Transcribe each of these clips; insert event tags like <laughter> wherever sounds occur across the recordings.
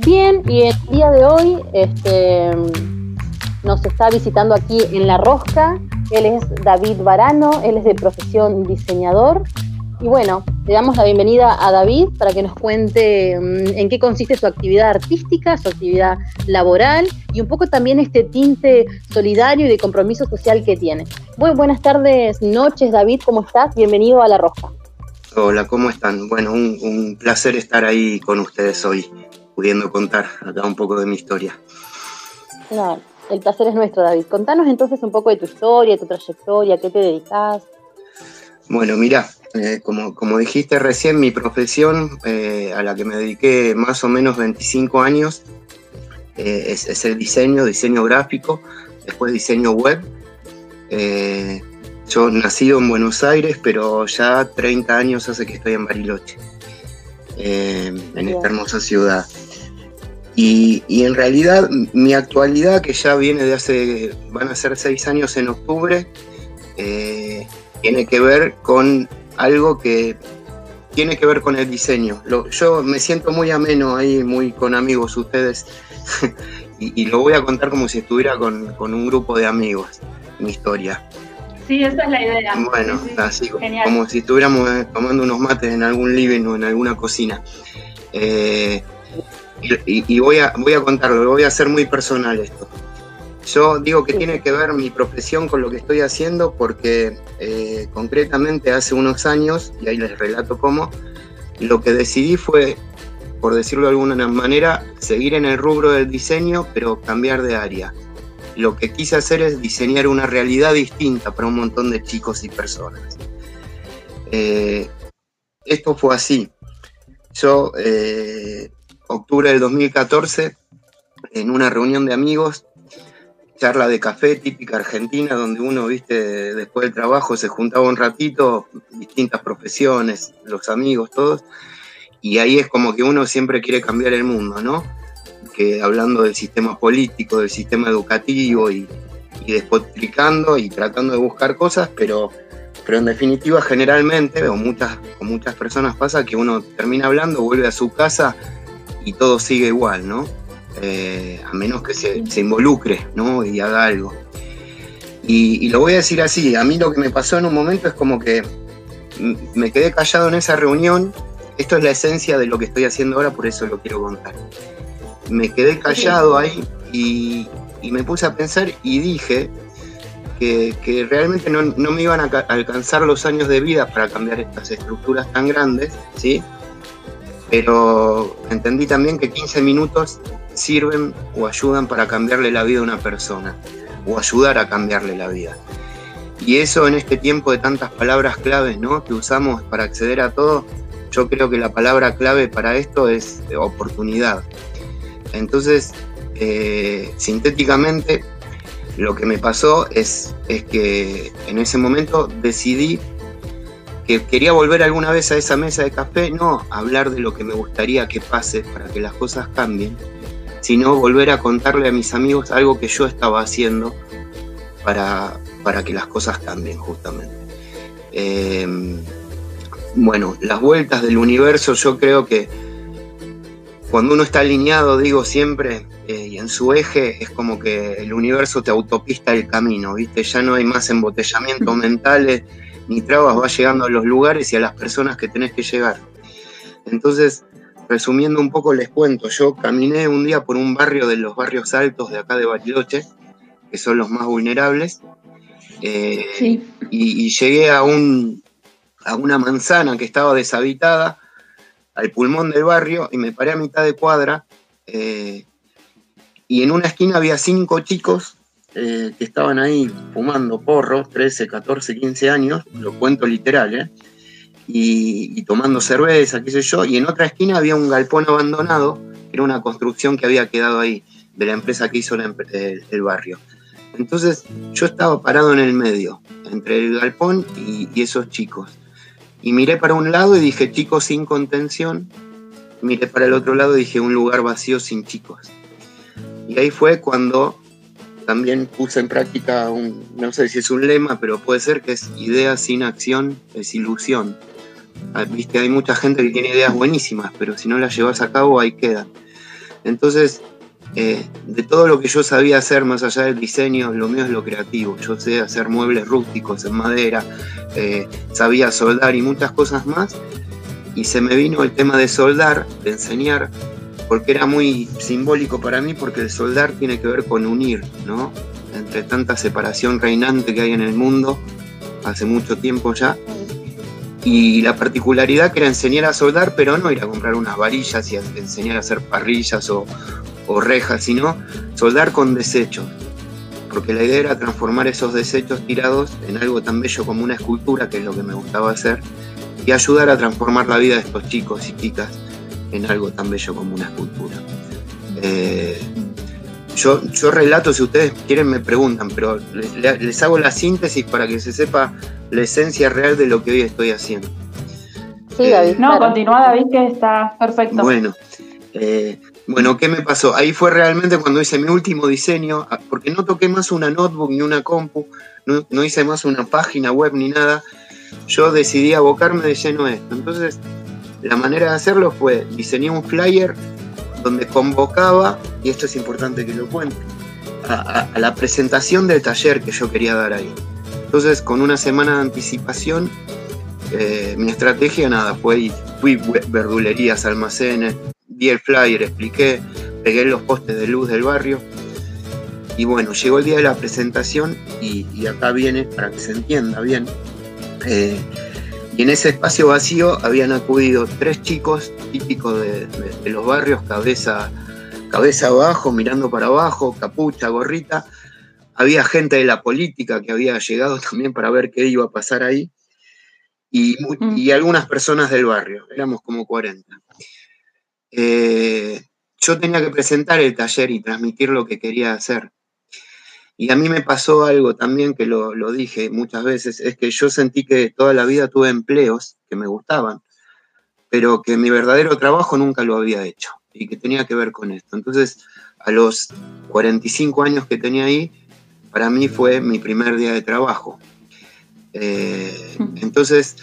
Bien, y el día de hoy este, nos está visitando aquí en La Rosca. Él es David Varano, él es de profesión diseñador. Y bueno, le damos la bienvenida a David para que nos cuente mm, en qué consiste su actividad artística, su actividad laboral y un poco también este tinte solidario y de compromiso social que tiene. Buenas tardes, noches, David, ¿cómo estás? Bienvenido a La Rosca. Hola, ¿cómo están? Bueno, un placer estar ahí con ustedes hoy pudiendo contar acá un poco de mi historia. No, el placer es nuestro, David. Contanos entonces un poco de tu historia, tu trayectoria, qué te dedicas. Bueno, mira, eh, como, como dijiste recién, mi profesión eh, a la que me dediqué más o menos 25 años eh, es, el diseño, diseño gráfico, después diseño web. yo nacido en Buenos Aires, pero ya 30 años hace que estoy en Bariloche, en esta hermosa ciudad. Y, en realidad mi actualidad, que ya viene de hace, van a ser seis años en octubre, eh, tiene que ver con algo que tiene que ver con el diseño. yo me siento muy ameno ahí, muy con amigos ustedes, <laughs> y, lo voy a contar como si estuviera con, un grupo de amigos, mi historia. Sí, esa es la idea. Bueno, así como si estuviéramos eh, tomando unos mates en algún living o en alguna cocina. Eh, y, voy, a, voy a contarlo, voy a hacer muy personal esto. Yo digo que tiene que ver mi profesión con lo que estoy haciendo porque eh, concretamente hace unos años, y ahí les relato cómo, lo que decidí fue, por decirlo de alguna manera, seguir en el rubro del diseño, pero cambiar de área. Lo que quise hacer es diseñar una realidad distinta para un montón de chicos y personas. Eh, esto fue así. Yo eh, octubre del 2014, en una reunión de amigos, charla de café típica argentina, donde uno, viste, después del trabajo se juntaba un ratito, distintas profesiones, los amigos, todos, y ahí es como que uno siempre quiere cambiar el mundo, ¿no? Que hablando del sistema político, del sistema educativo y, y despotricando y tratando de buscar cosas, pero, pero en definitiva generalmente, o muchas, con muchas personas pasa que uno termina hablando, vuelve a su casa y todo sigue igual, ¿no? Eh, a menos que se, involucre, ¿no? Y haga algo. Y, lo voy a decir así, a mí lo que me pasó en un momento es como que me quedé callado en esa reunión, esto es la esencia de lo que estoy haciendo ahora, por eso lo quiero contar. Me quedé callado ahí y, me puse a pensar y dije que, realmente no, no, me iban a alcanzar los años de vida para cambiar estas estructuras tan grandes, ¿sí? Pero entendí también que 15 minutos sirven o ayudan para cambiarle la vida a una persona o ayudar a cambiarle la vida. Y eso en este tiempo de tantas palabras claves ¿no? que usamos para acceder a todo, yo creo que la palabra clave para esto es oportunidad. Entonces, eh, sintéticamente, lo que me pasó es, es que en ese momento decidí que quería volver alguna vez a esa mesa de café, no hablar de lo que me gustaría que pase para que las cosas cambien, sino volver a contarle a mis amigos algo que yo estaba haciendo para, para que las cosas cambien justamente. Em, bueno, las vueltas del universo yo creo que cuando uno está alineado, digo siempre, eh, y en su eje, es como que el universo te autopista el camino, ¿viste? Ya no hay más embotellamientos mentales ni trabas, vas llegando a los lugares y a las personas que tenés que llegar. Entonces, resumiendo un poco, les cuento, yo caminé un día por un barrio de los barrios altos de acá de Bariloche, que son los más vulnerables, eh, y, llegué a, un, a una manzana que estaba deshabitada, al pulmón del barrio, y me paré a mitad de cuadra, eh, y en una esquina había cinco chicos eh, que estaban ahí fumando porros, 13, 14, 15 años, lo cuento literal, ¿eh? y, tomando cerveza, qué sé yo, y en otra esquina había un galpón abandonado, que era una construcción que había quedado ahí, de la empresa que hizo el, barrio. Entonces yo estaba parado en el medio, entre el galpón y, y esos chicos. Y miré para un lado y dije chicos sin contención, miré para el otro lado y dije un lugar vacío sin chicos. Y ahí fue cuando también puse en práctica un, no sé si es un lema, pero puede ser que es idea sin acción es ilusión. Ah, viste, hay mucha gente que tiene ideas buenísimas, pero si no las llevas a cabo ahí quedan. Entonces, eh, de todo lo que yo sabía hacer, más allá del diseño, lo mío es lo creativo. Yo sé hacer muebles rústicos en madera, eh, sabía soldar y muchas cosas más. Y se me vino el tema de soldar, de enseñar, porque era muy simbólico para mí, porque el soldar tiene que ver con unir, ¿no? Entre tanta separación reinante que hay en el mundo, hace mucho tiempo ya. Y la particularidad que era enseñar a soldar, pero no ir a comprar unas varillas y enseñar a hacer parrillas o, o rejas, sino soldar con desechos. Porque la idea era transformar esos desechos tirados en algo tan bello como una escultura, que es lo que me gustaba hacer, y ayudar a transformar la vida de estos chicos y chicas en algo tan bello como una escultura. Eh, yo, yo relato, si ustedes quieren me preguntan, pero les, hago la síntesis para que se sepa la esencia real de lo que hoy estoy haciendo. Sí, David. no, continúa David, que está perfecto. Bueno, eh, bueno, ¿qué me pasó? Ahí fue realmente cuando hice mi último diseño, ah, porque no toqué más una notebook ni una compu, no, hice más una página web ni nada. Yo decidí abocarme de lleno a esto. Entonces, la manera de hacerlo fue diseñé un flyer donde convocaba, y esto es importante que lo cuente, a, la presentación del taller que yo quería dar ahí. Entonces, con una semana de anticipación, eh, mi estrategia nada fue fui verdulerías, almacenes, di el flyer, expliqué, pegué los postes de luz del barrio. Y bueno, llegó el día de la presentación y, acá viene, para que se entienda bien, eh, y en ese espacio vacío habían acudido tres chicos típicos de, los barrios, cabeza, cabeza abajo, mirando para abajo, capucha, gorrita. Había gente de la política que había llegado <laughs> también para ver qué iba a pasar ahí. Y, y algunas personas del barrio, éramos como 40. Eh, yo tenía que presentar el taller y transmitir lo que quería hacer. Y a mí me pasó algo también que lo, dije muchas veces, es que yo sentí que toda la vida tuve empleos que me gustaban, pero que mi verdadero trabajo nunca lo había hecho y que tenía que ver con esto. Entonces, a los 45 años que tenía ahí, para mí fue mi primer día de trabajo. Eh, entonces,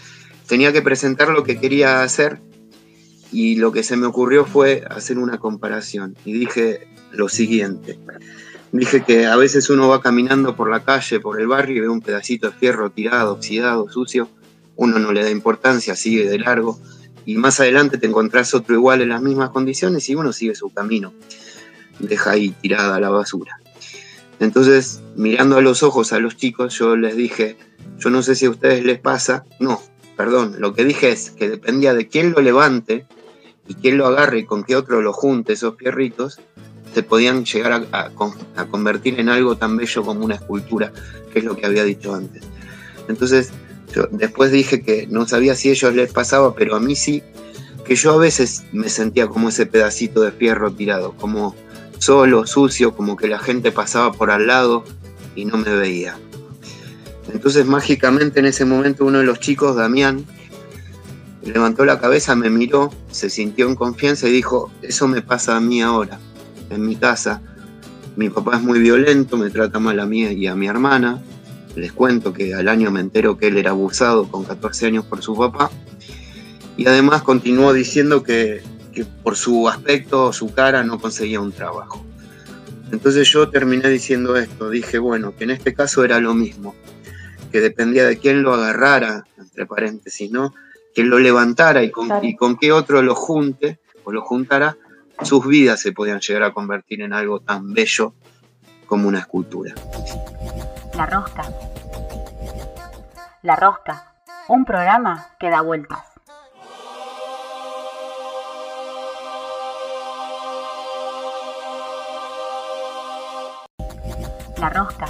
tenía que presentar lo que quería hacer y lo que se me ocurrió fue hacer una comparación y dije lo siguiente. Dije que a veces uno va caminando por la calle, por el barrio y ve un pedacito de fierro tirado, oxidado, sucio, uno no le da importancia, sigue de largo. Y más adelante te encontrás otro igual en las mismas condiciones y uno sigue su camino, deja ahí tirada la basura. Entonces, mirando a los ojos a los chicos, yo les dije, yo no sé si a ustedes les pasa, no, perdón, lo que dije es que dependía de quién lo levante, y quien lo agarre y con qué otro lo junte esos fierritos, se podían llegar a, convertir en algo tan bello como una escultura, que es lo que había dicho antes. Entonces, después dije que no sabía si a ellos les pasaba, pero a mí sí, que yo a veces me sentía como ese pedacito de fierro tirado, como solo, sucio, como que la gente pasaba por al lado y no me veía. Entonces mágicamente en ese momento uno de los chicos, Damián, levantó la cabeza, me miró, se sintió en confianza y dijo, eso me pasa a mí ahora, en mi casa. Mi papá es muy violento, me trata mal a mí y a mi hermana. Les cuento que al año me entero que él era abusado con 14 años por su papá. Y además continuó diciendo que, que por su aspecto, su cara, no conseguía un trabajo. Entonces yo terminé diciendo esto, dije, bueno, que en este caso era lo mismo, que dependía de quién lo agarrara, entre paréntesis, ¿no? que lo levantara y con, con qué otro lo junte o lo juntara, sus vidas se podían llegar a convertir en algo tan bello como una escultura. La Rosca. La Rosca, un programa que da vueltas. La Rosca.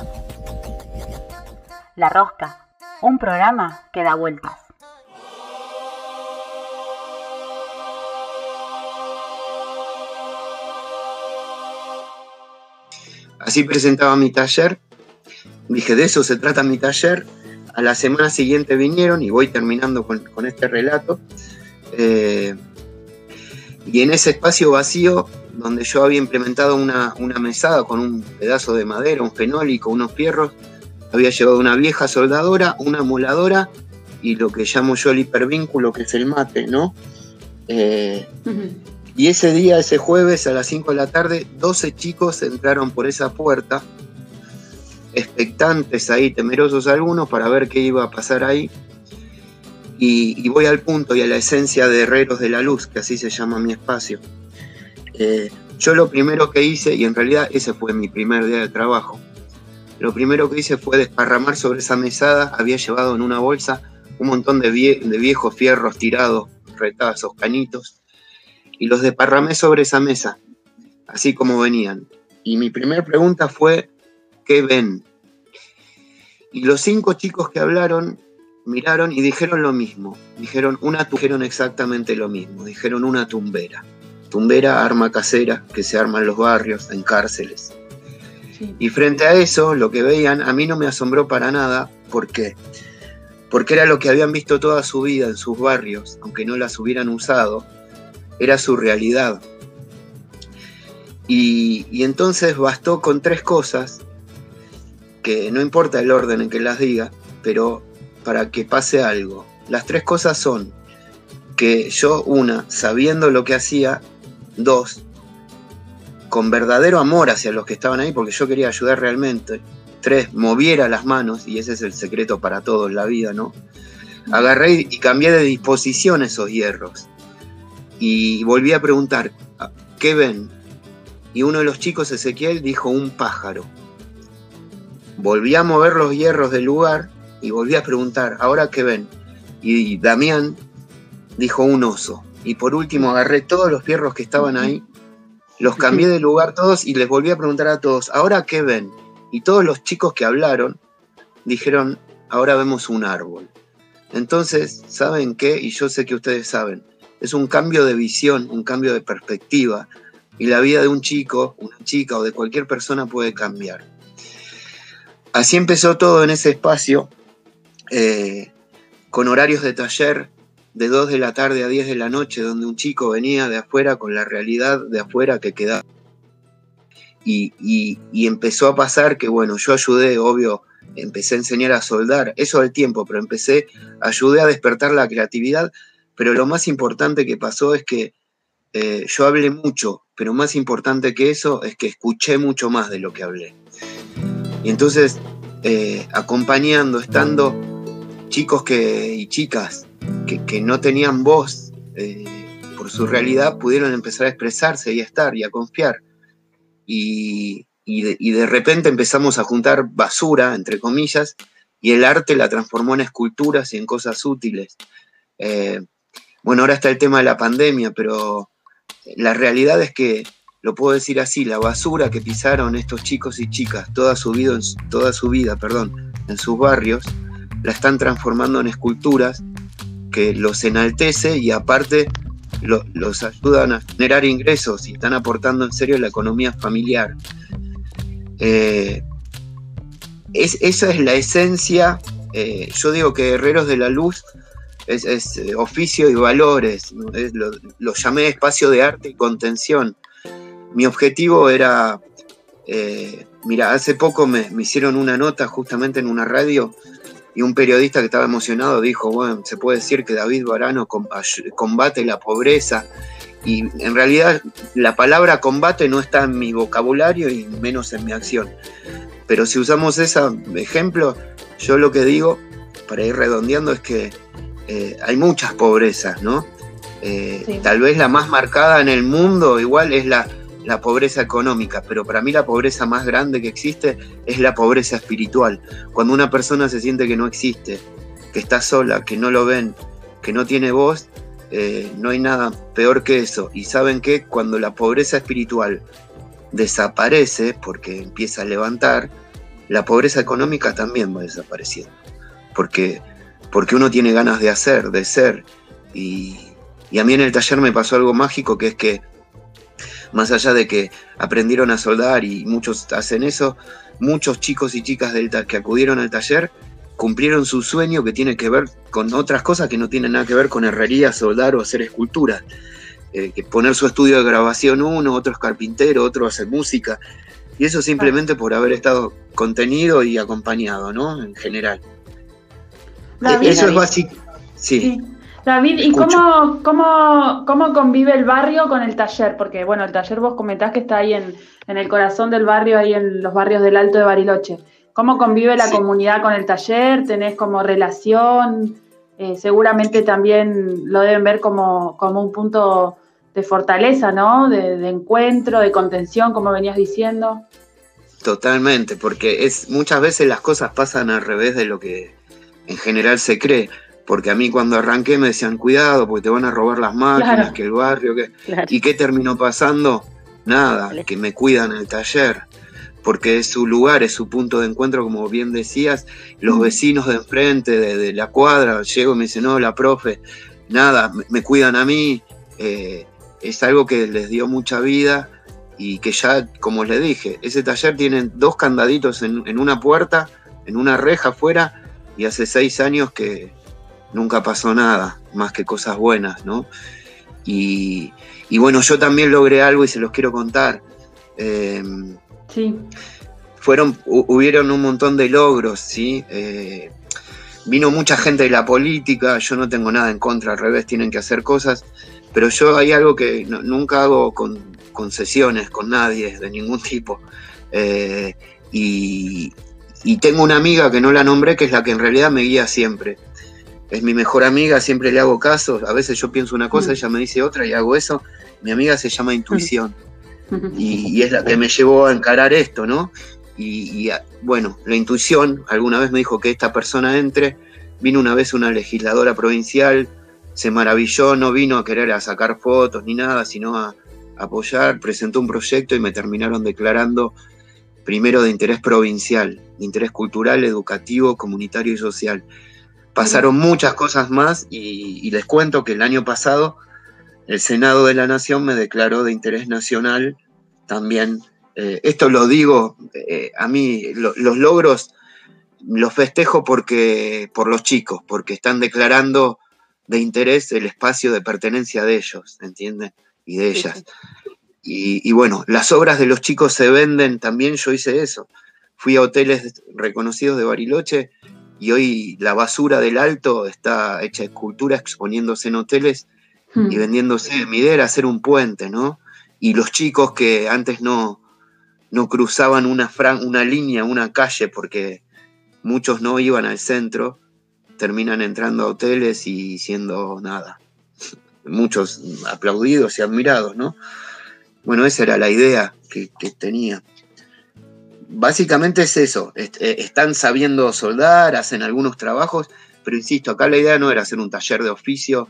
La Rosca, un programa que da vueltas. Así presentaba mi taller. Dije, de eso se trata mi taller. A la semana siguiente vinieron y voy terminando con, este relato. Eh, y en ese espacio vacío, donde yo había implementado una, mesada con un pedazo de madera, un fenólico, unos fierros, había llevado una vieja soldadora, una moladora y lo que llamo yo el hipervínculo, que es el mate, ¿no? Eh, Y ese día, ese jueves a las 5 de la tarde, 12 chicos entraron por esa puerta, expectantes ahí, temerosos algunos, para ver qué iba a pasar ahí. Y, voy al punto y a la esencia de Herreros de la Luz, que así se llama mi espacio. Eh, yo lo primero que hice, y en realidad ese fue mi primer día de trabajo, lo primero que hice fue desparramar sobre esa mesada, había llevado en una bolsa un montón de, de viejos fierros tirados, retazos, canitos, y los desparramé sobre esa mesa, así como venían. Y mi primera pregunta fue, ¿qué ven? Y los cinco chicos que hablaron miraron y dijeron lo mismo. Dijeron una dijeron exactamente lo mismo. Dijeron una tumbera. Tumbera, arma casera que se arma en los barrios, en cárceles. Y frente a eso, lo que veían, a mí no me asombró para nada. ¿Por qué? Porque era lo que habían visto toda su vida en sus barrios, aunque no las hubieran usado, era su realidad. Y, y entonces bastó con tres cosas, que no importa el orden en que las diga, pero para que pase algo. Las tres cosas son que yo, una, sabiendo lo que hacía, dos, con verdadero amor hacia los que estaban ahí, porque yo quería ayudar realmente, tres, moviera las manos, y ese es el secreto para todo en la vida, ¿no? Agarré y cambié de disposición esos hierros. Y volví a preguntar, ¿qué ven? Y uno de los chicos, Ezequiel, dijo un pájaro. Volví a mover los hierros del lugar y volví a preguntar, ¿ahora qué ven? Y Damián dijo un oso. Y por último agarré todos los fierros que estaban ahí, los cambié de lugar todos y les volví a preguntar a todos, ¿ahora qué ven? Y todos los chicos que hablaron dijeron, ahora vemos un árbol. Entonces, ¿saben qué? Y yo sé que ustedes saben, es un cambio de visión, un cambio de perspectiva. Y la vida de un chico, una chica o de cualquier persona puede cambiar. Así empezó todo en ese espacio eh, con horarios de taller de 2 de la tarde a 10 de la noche, donde un chico venía de afuera con la realidad de afuera que quedaba. Y, y, empezó a pasar que, bueno, yo ayudé, obvio, empecé a enseñar a soldar, eso al tiempo, pero empecé, ayudé a despertar la creatividad, pero lo más importante que pasó es que eh, yo hablé mucho, pero más importante que eso es que escuché mucho más de lo que hablé. Y entonces, eh, acompañando, estando chicos que, y chicas que, no tenían voz eh, por su realidad pudieron empezar a expresarse y a estar y a confiar. Y, de, repente empezamos a juntar basura, entre comillas, y el arte la transformó en esculturas y en cosas útiles. Bueno, ahora está el tema de la pandemia, pero la realidad es que, lo puedo decir así, la basura que pisaron estos chicos y chicas toda su vida, toda su vida perdón, en sus barrios, la están transformando en esculturas que los enaltece y aparte los ayudan a generar ingresos y están aportando en serio la economía familiar. Eh, esa es la esencia, eh, yo digo que Herreros de la Luz es, eh, oficio y valores, lo, llamé espacio de arte y contención. Mi objetivo era, mira, hace poco me, me hicieron una nota justamente en una radio y un periodista que estaba emocionado dijo, bueno, se puede decir que David Barano combate la pobreza. Y en realidad la palabra combate no está en mi vocabulario y menos en mi acción. Pero si usamos ese ejemplo, yo lo que digo, para ir redondeando, es que eh, hay muchas pobrezas, ¿no? Eh, tal vez la más marcada en el mundo igual es la, la pobreza económica, pero para mí la pobreza más grande que existe es la pobreza espiritual. Cuando una persona se siente que no existe, que está sola, que no lo ven, que no tiene voz, eh, no hay nada peor que eso. Y saben que cuando la pobreza espiritual desaparece, porque empieza a levantar, la pobreza económica también va desapareciendo. Porque, porque uno tiene ganas de hacer, de ser. Y, a mí en el taller me pasó algo mágico, que es que más allá de que aprendieron a soldar y muchos hacen eso, muchos chicos y chicas del que acudieron al taller cumplieron su sueño que tiene que ver con otras cosas que no tienen nada que ver con herrería, soldar o hacer escultura. Eh, que poner su estudio de grabación uno, otro es carpintero, otro hace música. Y eso simplemente por haber estado contenido y acompañado, ¿no? En general. E-, eso es básico. Sí. David, ¿y cómo, cómo, cómo, convive el barrio con el taller? Porque, bueno, el taller vos comentás que está ahí en, el corazón del barrio, ahí en los barrios del Alto de Bariloche. ¿Cómo convive la comunidad con el taller? ¿Tenés como relación? Eh, seguramente también lo deben ver como, como un punto de fortaleza, ¿no? De, de, encuentro, de contención, como venías diciendo. Totalmente, porque es muchas veces las cosas pasan al revés de lo que en general se cree. Porque a mí cuando arranqué me decían, cuidado, porque te van a robar las máquinas, que el barrio, que... ¿Y qué terminó pasando? Nada, que me cuidan el taller, porque es su lugar, es su punto de encuentro, como bien decías. Los vecinos de enfrente, de, la cuadra, llego y me dicen, no, la profe, nada, me, cuidan a mí. Eh, es algo que les dio mucha vida y que ya, como les dije, ese taller tiene dos candaditos en, en una puerta, en una reja afuera, y hace seis años que, nunca pasó nada, más que cosas buenas, ¿no? Y, bueno, yo también logré algo y se los quiero contar. Em, sí. Fueron, hubieron un montón de logros, ¿sí? Eh, vino mucha gente de la política, yo no tengo nada en contra, al revés, tienen que hacer cosas, pero yo hay algo que nunca hago con concesiones con nadie de ningún tipo. Eh, y, y tengo una amiga que no la nombré, que es la que en realidad me guía siempre es mi mejor amiga, siempre le hago caso, a veces yo pienso una cosa, mm. ella me dice otra y hago eso. Mi amiga se llama intuición y, es la que me llevó a encarar esto, ¿no? Y, bueno, la intuición, alguna vez me dijo que esta persona entre, vino una vez una legisladora provincial, se maravilló, no vino a querer a sacar fotos ni nada, sino a apoyar, presentó un proyecto y me terminaron declarando primero de interés provincial, de interés cultural, educativo, comunitario y social Pasaron muchas cosas más y, les cuento que el año pasado el Senado de la Nación me declaró de interés nacional también. Eh, esto lo digo, eh, a mí los logros los festejo porque, por los chicos, porque están declarando de interés el espacio de pertenencia de ellos, ¿entienden? Y de ellas. Y, y, bueno, las obras de los chicos se venden, también yo hice eso. Fui a hoteles reconocidos de Bariloche y hoy la basura del alto está hecha escultura exponiéndose en hoteles y hmm. vendiéndose. Mi idea era hacer un puente, ¿no? Y los chicos que antes no, no cruzaban una, una línea, una calle, porque muchos no iban al centro, terminan entrando a hoteles y siendo nada. <laughs> Muchos aplaudidos y admirados, ¿no? Bueno, esa era la idea que, que tenía básicamente es eso, eh, están sabiendo soldar, hacen algunos trabajos, pero insisto, acá la idea no era hacer un taller de oficio,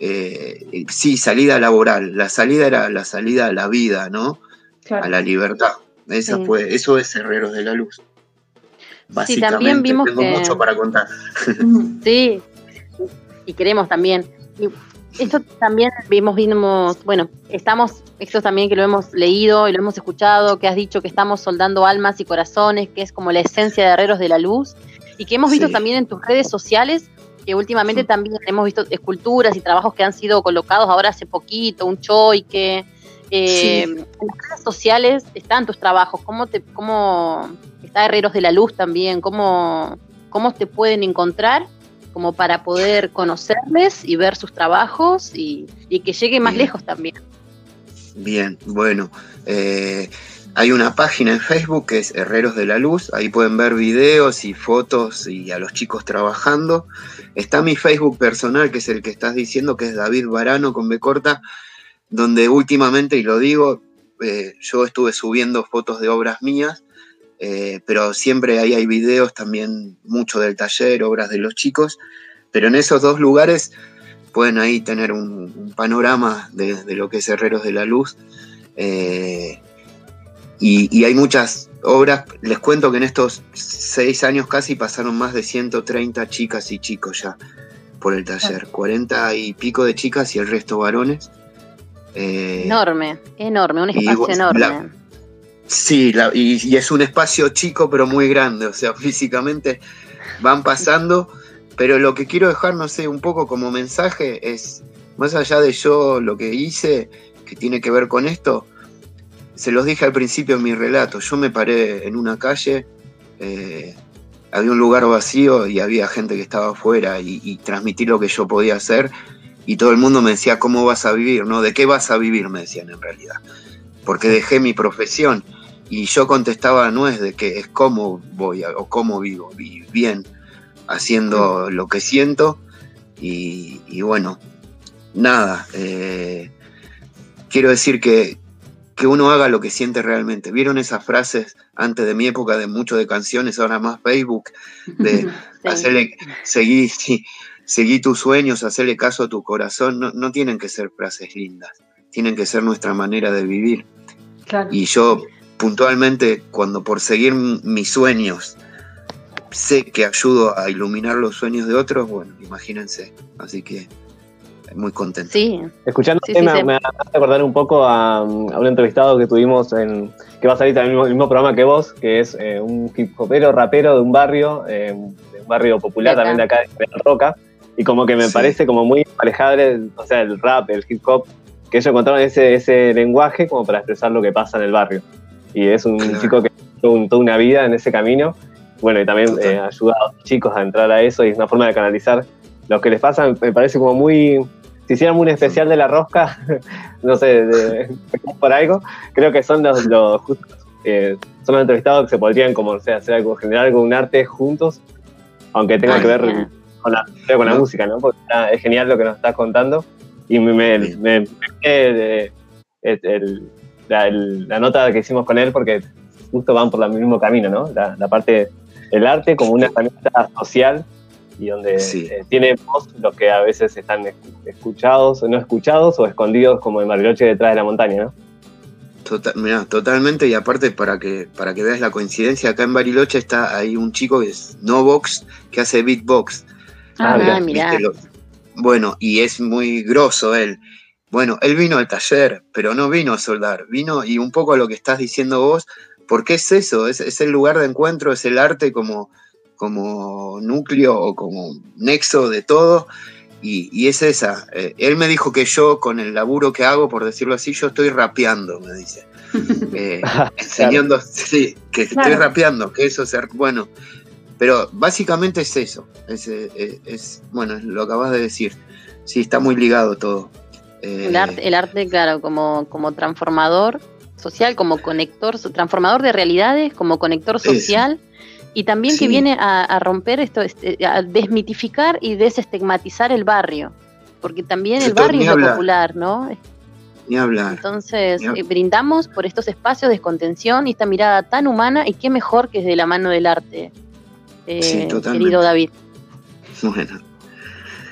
eh, sí, salida laboral, la salida era la salida a la vida, ¿no? A la libertad. Esa fue, eso es Herreros de la Luz. Básicamente, sí, también vimos tengo mucho para contar. <laughs> Sí, y queremos también. Esto también vimos, vimos, bueno, estamos, esto también que lo hemos leído y lo hemos escuchado, que has dicho que estamos soldando almas y corazones, que es como la esencia de Herreros de la Luz, y que hemos visto también en tus redes sociales, que últimamente también hemos visto esculturas y trabajos que han sido colocados ahora hace poquito, un choy que eh, en las redes sociales están tus trabajos, ¿cómo te, cómo está Herreros de la Luz también? ¿Cómo, cómo te pueden encontrar? Como para poder conocerles y ver sus trabajos y, que llegue más lejos también. Bien, bueno. Eh, hay una página en Facebook que es Herreros de la Luz, ahí pueden ver videos y fotos y a los chicos trabajando. Está mi Facebook personal, que es el que estás diciendo, que es David Barano con B corta, donde últimamente, y lo digo, eh, yo estuve subiendo fotos de obras mías eh, pero siempre ahí hay videos también, mucho del taller, obras de los chicos, pero en esos dos lugares pueden ahí tener un, panorama de, lo que es Herreros de la Luz. Eh, y, hay muchas obras, les cuento que en estos seis años casi pasaron más de 130 chicas y chicos ya por el taller, 40 y pico de chicas y el resto varones. Eh, enorme, enorme, un espacio enorme. Sí, y, es un espacio chico pero muy grande, o sea, <laughs> físicamente van pasando, pero lo que quiero dejar, no sé, un poco como mensaje es, más allá de yo lo que hice, que tiene que ver con esto, se los dije al principio en mi relato, yo me paré en una calle, eh, había un lugar vacío y había gente que estaba afuera y, y transmitir lo que yo podía hacer y todo el mundo me decía, ¿cómo vas a vivir? ¿No? ¿De qué vas a vivir? Me decían en realidad. Porque dejé mi profesión y yo contestaba, no es de qué, es cómo voy o cómo vivo, bien, haciendo lo que siento y, bueno, nada, eh, quiero decir que, que uno haga lo que siente realmente. ¿Vieron esas frases antes de mi época de mucho de canciones, ahora más Facebook, de <laughs> hacerle, seguir, seguí tus sueños, hacerle caso a tu corazón? No, no, tienen que ser frases lindas, tienen que ser nuestra manera de vivir. Y yo puntualmente, cuando por seguir mis sueños, sé que ayudo a iluminar los sueños de otros, bueno, imagínense. Así que muy contento. Sí. Escuchando me, me hace acordar un poco a, un entrevistado que tuvimos en que va a salir también el mismo, programa que vos, que es eh, un hip hopero, rapero de un barrio, eh, de un barrio popular también de acá de Roca, y como que me parece como muy alejable, o sea, el rap, el hip hop, que ellos encontraron ese, ese lenguaje como para expresar lo que pasa en el barrio. Y es un chico que tuvo toda una vida en ese camino bueno, y también eh, ayuda a los chicos a entrar a eso y es una forma de canalizar lo que les pasa. Me parece como muy. Si hicieran un especial de la rosca, <laughs> no sé, de, <laughs> por algo, creo que son los, los eh, son los entrevistados que se podrían como o sea, hacer algo, generar algo, un arte juntos, aunque tenga que ver con la, con la música, ¿no? Porque es genial lo que nos estás contando y me, me, me, me la, la, nota que hicimos con él porque justo van por el mismo camino, ¿no? La, la parte el arte como una herramienta social y donde eh, tiene voz los que a veces están escuchados o no escuchados o escondidos como en Bariloche detrás de la montaña, ¿no? Total, totalmente, y aparte para que, para que veas la coincidencia, acá en Bariloche está ahí un chico que es Novox, que hace beatbox. Ah, mira. Bueno, y es muy grosso él. Bueno, él vino al taller, pero no vino a soldar, vino y un poco a lo que estás diciendo vos, porque es eso, es, el lugar de encuentro, es el arte como, como núcleo o como nexo de todo. Y, es esa. Eh, él me dijo que yo, con el laburo que hago, por decirlo así, yo estoy rapeando, me dice. <laughs> Eh, <laughs> enseñando, sí, que estoy rapeando, que eso es bueno. Pero básicamente es eso. Es, eh, es, bueno, lo acabas de decir. Sí, está muy ligado todo. El, arte, el arte, claro, como, como transformador social, como conector, transformador de realidades, como conector social. Y también que viene a, romper esto, este, a desmitificar y desestigmatizar el barrio, porque también el barrio es lo popular, ¿no? Ni hablar. Entonces, eh, brindamos por estos espacios de contención y esta mirada tan humana, y qué mejor que es de la mano del arte, eh, querido David. Bueno.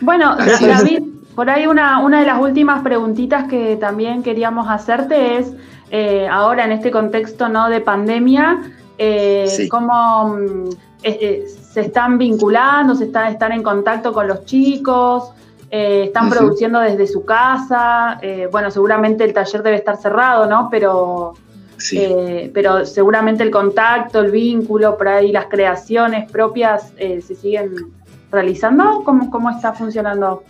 Bueno, David, por ahí una, una de las últimas preguntitas que también queríamos hacerte es eh, ahora en este contexto ¿no? de pandemia, eh, cómo mm, se están vinculando, se están, están en contacto con los chicos, eh, están produciendo desde su casa, bueno, seguramente el taller debe estar cerrado, ¿no? Pero, pero seguramente el contacto, el vínculo, por ahí las creaciones propias se siguen realizando. ¿Cómo, cómo está funcionando?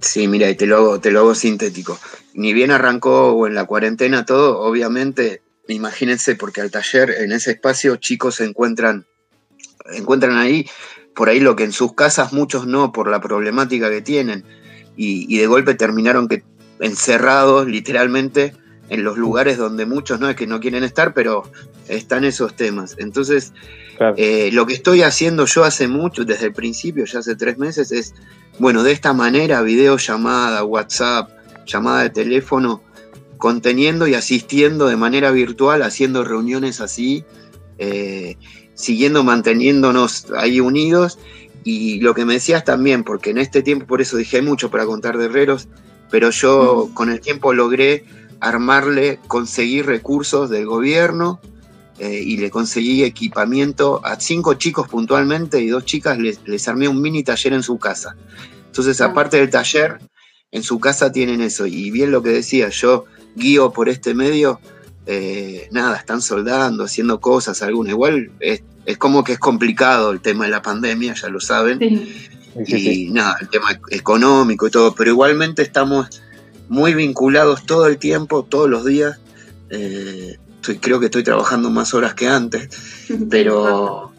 Sí, mira, y te lo hago, te lo hago sintético. Ni bien arrancó o en la cuarentena todo, obviamente, imagínense, porque al taller, en ese espacio, chicos se encuentran, encuentran ahí, por ahí lo que en sus casas muchos no, por la problemática que tienen. Y, de golpe terminaron que encerrados, literalmente, en los lugares donde muchos no es que no quieren estar, pero están esos temas. Entonces, eh, lo que estoy haciendo yo hace mucho, desde el principio, ya hace tres meses, es bueno, de esta manera, videollamada, WhatsApp, llamada de teléfono, conteniendo y asistiendo de manera virtual, haciendo reuniones así, eh, siguiendo manteniéndonos ahí unidos. Y lo que me decías también, porque en este tiempo, por eso dije, hay mucho para contar de herreros, pero yo con el tiempo logré armarle, conseguir recursos del gobierno eh, y le conseguí equipamiento a cinco chicos puntualmente y dos chicas les, armé un mini taller en su casa. Entonces, ah. aparte del taller, en su casa tienen eso. Y bien lo que decía, yo guío por este medio, eh, nada, están soldando, haciendo cosas, algunos. Igual es, como que es complicado el tema de la pandemia, ya lo saben. y nada, el tema económico y todo, pero igualmente estamos muy vinculados todo el tiempo, todos los días. Eh, creo que estoy trabajando más horas que antes, <laughs> pero,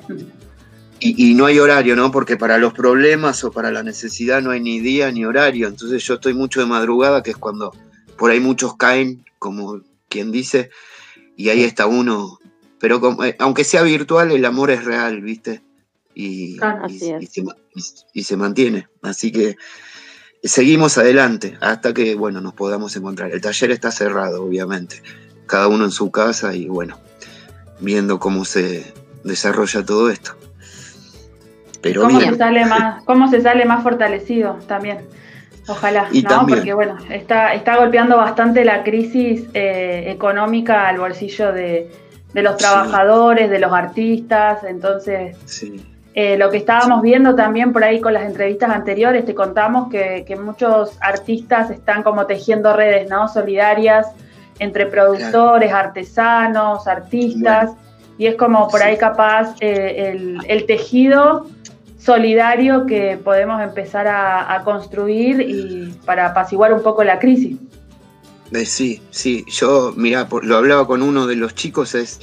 y, no hay horario, ¿no? Porque para los problemas o para la necesidad no hay ni día ni horario. Entonces yo estoy mucho de madrugada, que es cuando por ahí muchos caen, como quien dice, y ahí está uno. Pero eh, aunque sea virtual, el amor es real, ¿viste? Y, y, se, mantiene. Así que seguimos adelante hasta que, bueno, nos podamos encontrar. El taller está cerrado, obviamente. Cada uno en su casa y, bueno, viendo cómo se desarrolla todo esto. ¿Cómo, se sale más, ¿Cómo se sale más fortalecido también? Ojalá, ¿no? Porque bueno, está, está golpeando bastante la crisis eh, económica al bolsillo de, los trabajadores, de los artistas, entonces eh, lo que estábamos viendo también por ahí con las entrevistas anteriores, te contamos que, muchos artistas están como tejiendo redes, ¿no? Solidarias entre productores, artesanos, artistas, y es como por ahí capaz eh, el, el tejido solidario que podemos empezar a, construir y para apaciguar un poco la crisis. Eh, sí, sí, yo, mira, lo hablaba con uno de los chicos, es,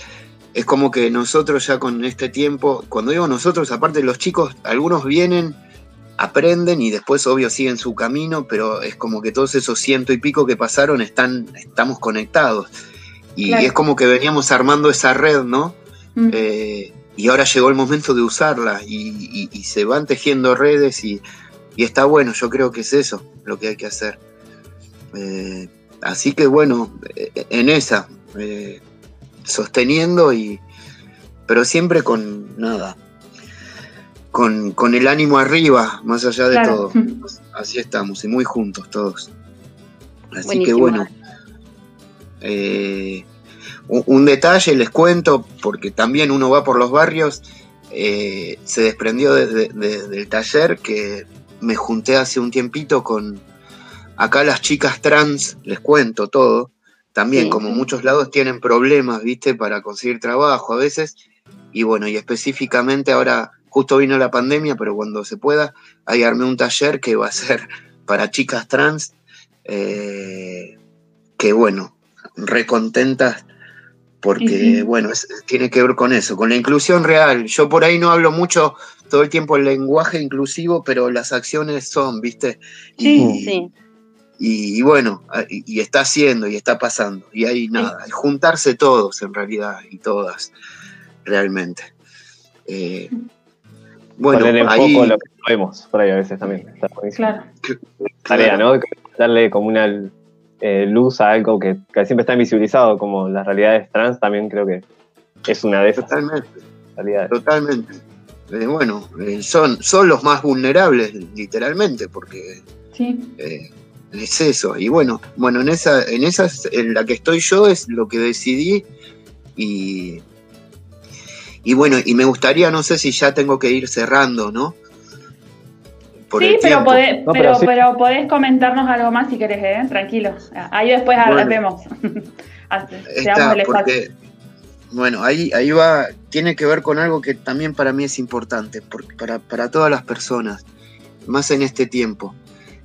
es como que nosotros ya con este tiempo, cuando digo nosotros, aparte los chicos, algunos vienen, aprenden y después obvio siguen su camino, pero es como que todos esos ciento y pico que pasaron están, estamos conectados. Y es como que veníamos armando esa red, ¿no? Mm. Eh, y ahora llegó el momento de usarla y, se van tejiendo redes y, está bueno, yo creo que es eso lo que hay que hacer. Eh, así que bueno, eh, en esa, eh, sosteniendo y, pero siempre con nada, con, el ánimo arriba, más allá de todo. <laughs> Así estamos y muy juntos todos. Así que bueno un, detalle, les cuento, porque también uno va por los barrios, eh, se desprendió del taller que me junté hace un tiempito con acá las chicas trans, les cuento todo, también como muchos lados tienen problemas, viste, para conseguir trabajo a veces, y bueno, y específicamente ahora, justo vino la pandemia, pero cuando se pueda, ahí armé un taller que va a ser <laughs> para chicas trans, eh, que bueno, recontentas porque bueno, tiene que ver con eso, con la inclusión real. Yo por ahí no hablo mucho todo el tiempo el lenguaje inclusivo, pero las acciones son, ¿viste? Sí, y, sí. Y, bueno, y, está haciendo y está pasando. Y hay nada, juntarse todos en realidad y todas, realmente. Eh, bueno, ahí, poco lo que vemos por ahí a veces también. claro. Tarea, ¿no? Darle como una eh, luz a algo que, siempre está invisibilizado, como las realidades trans, también creo que es una de esas Totalmente. Totalmente. Eh, bueno, eh, son, son los más vulnerables, literalmente, porque es eso. Y bueno, bueno, en esa, en esa en la que estoy yo es lo que decidí y, y bueno, y me gustaría, no sé si ya tengo que ir cerrando, ¿no? sí, pero, podés, pero, podés comentarnos algo más si querés, ¿eh? tranquilo. Ahí después bueno, vemos. <laughs> Está, porque, bueno, ahí, ahí va, tiene que ver con algo que también para mí es importante, para, para todas las personas, más en este tiempo.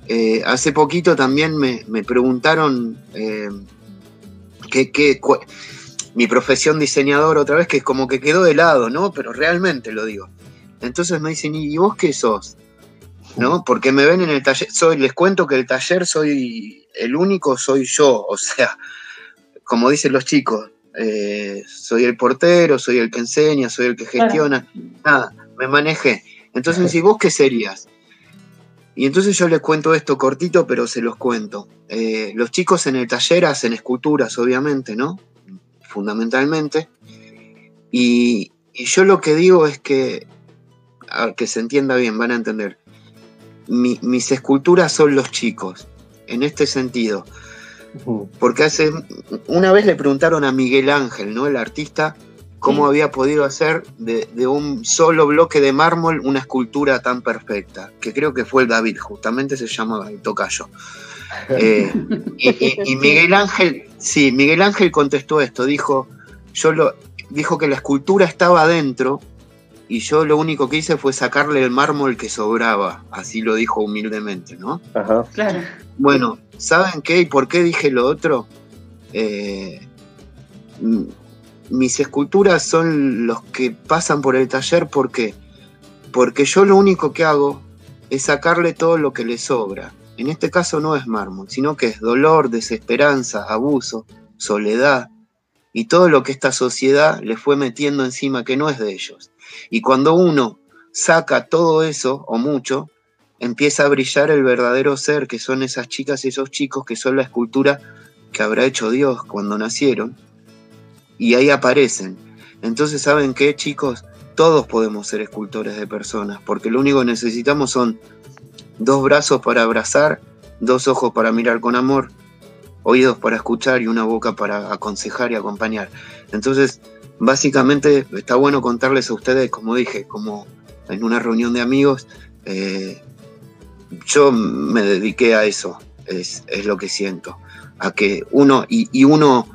Eh, hace poquito también me, preguntaron eh, qué, mi profesión diseñador otra vez, que es como que quedó de lado, ¿no? Pero realmente lo digo. Entonces me dicen, ¿y vos qué sos? ¿no? Porque me ven en el taller, soy, les cuento que el taller soy el único, soy yo, o sea, como dicen los chicos, eh, soy el portero, soy el que enseña, soy el que gestiona, nada, me manejé. Entonces, ¿y vos qué serías? Y entonces yo les cuento esto cortito, pero se los cuento. Eh, los chicos en el taller hacen esculturas, obviamente, ¿no? Fundamentalmente. Y, y yo lo que digo es que, a que se entienda bien, van a entender mis esculturas son los chicos, en este sentido. Porque hace una vez le preguntaron a Miguel Ángel, ¿no? El artista, cómo había podido hacer de, un solo bloque de mármol una escultura tan perfecta, que creo que fue el David, justamente se llamaba el tocayo. Eh, y, <laughs> Miguel Ángel, sí, Miguel Ángel contestó esto, dijo, yo lo, dijo que la escultura estaba adentro y yo lo único que hice fue sacarle el mármol que sobraba, así lo dijo humildemente, ¿no? Ajá. Claro. Bueno, ¿saben qué y por qué dije lo otro? Eh, mis esculturas son los que pasan por el taller porque porque yo lo único que hago es sacarle todo lo que le sobra. En este caso no es mármol, sino que es dolor, desesperanza, abuso, soledad y todo lo que esta sociedad le fue metiendo encima que no es de ellos. Y cuando uno saca todo eso o mucho, empieza a brillar el verdadero ser, que son esas chicas y esos chicos que son la escultura que habrá hecho Dios cuando nacieron. Y ahí aparecen. Entonces, ¿saben qué, chicos? Todos podemos ser escultores de personas, porque lo único que necesitamos son dos brazos para abrazar, dos ojos para mirar con amor, oídos para escuchar y una boca para aconsejar y acompañar. Entonces, básicamente está bueno contarles a ustedes, como dije, como en una reunión de amigos, eh, yo me dediqué a eso, es, lo que siento, a que uno, y, uno,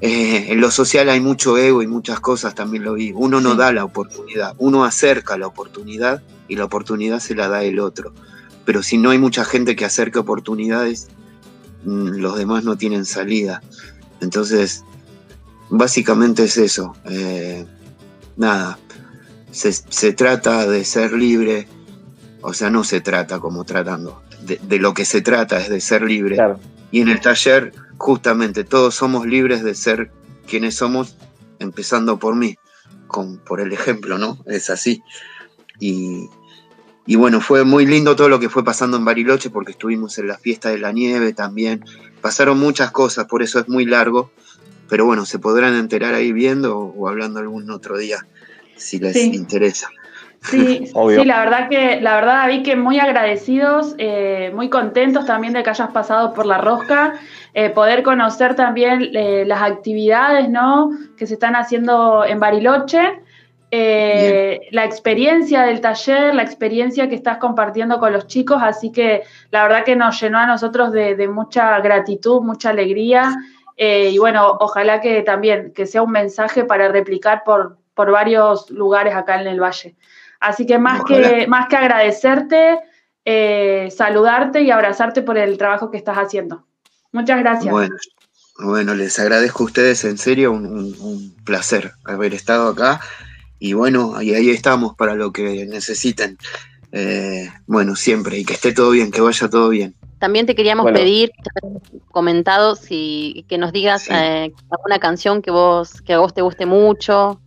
eh, en lo social hay mucho ego y muchas cosas, también lo vi, uno no da la oportunidad, uno acerca la oportunidad y la oportunidad se la da el otro, pero si no hay mucha gente que acerque oportunidades, mm, los demás no tienen salida. Entonces, básicamente es eso. Eh, nada, se, trata de ser libre, o sea, no se trata como tratando, de, lo que se trata es de ser libre. Y en el taller, justamente, todos somos libres de ser quienes somos, empezando por mí, con, por el ejemplo, ¿no? Es así. Y, y bueno, fue muy lindo todo lo que fue pasando en Bariloche porque estuvimos en la fiesta de la nieve también. Pasaron muchas cosas, por eso es muy largo. Pero bueno, se podrán enterar ahí viendo o hablando algún otro día si les interesa. Sí, <laughs> <laughs> sí, la verdad que, la verdad, David, que muy agradecidos, eh, muy contentos también de que hayas pasado por la rosca, eh, poder conocer también eh, las actividades ¿no? que se están haciendo en Bariloche, la experiencia del taller, la experiencia que estás compartiendo con los chicos, así que la verdad que nos llenó a nosotros de, de mucha gratitud, mucha alegría. y bueno, ojalá que también que sea un mensaje para replicar por, por varios lugares acá en el valle. Así que más, que, más que agradecerte, eh, saludarte y abrazarte por el trabajo que estás haciendo. Muchas gracias. Bueno, bueno les agradezco a ustedes, en serio, un, placer haber estado acá. Y bueno, y ahí estamos para lo que necesiten. Eh, bueno, siempre, y que esté todo bien, que vaya todo bien. También te queríamos pedir, comentado, si que nos digas eh, alguna canción que vos que a vos te guste mucho,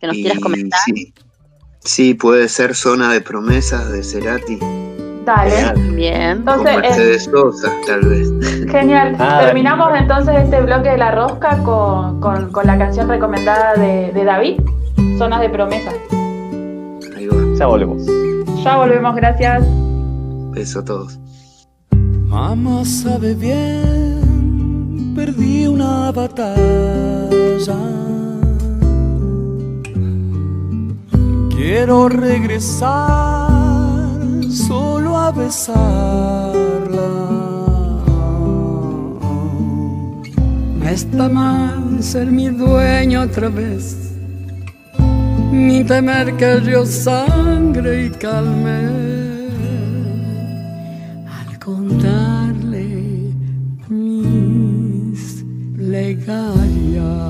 que nos quieras comentar. Sí. puede ser Zona de Promesas de Cerati. Dale. Bien. Entonces, Con Mercedes Sosa, tal vez. Genial. Ah, Terminamos entonces este bloque de la rosca con, con, la canción recomendada de, de, David, Zonas de Promesas. Ahí va. Ya volvemos. Ya volvemos, gracias. Beso a todos. Mamá sabe bien, perdí una batalla Quiero regresar solo a besarla. No está mal ser mi dueño otra vez, ni temer que yo sangre y calme. Al contarle mis legarias.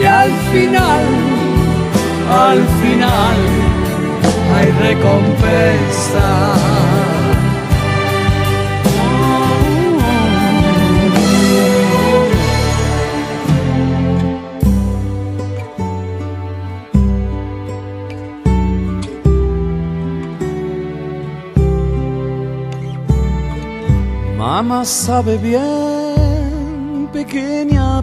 y al final, al final recompensa. Mamá sabe bien, pequeña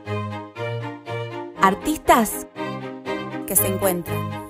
Artistas que se encuentran.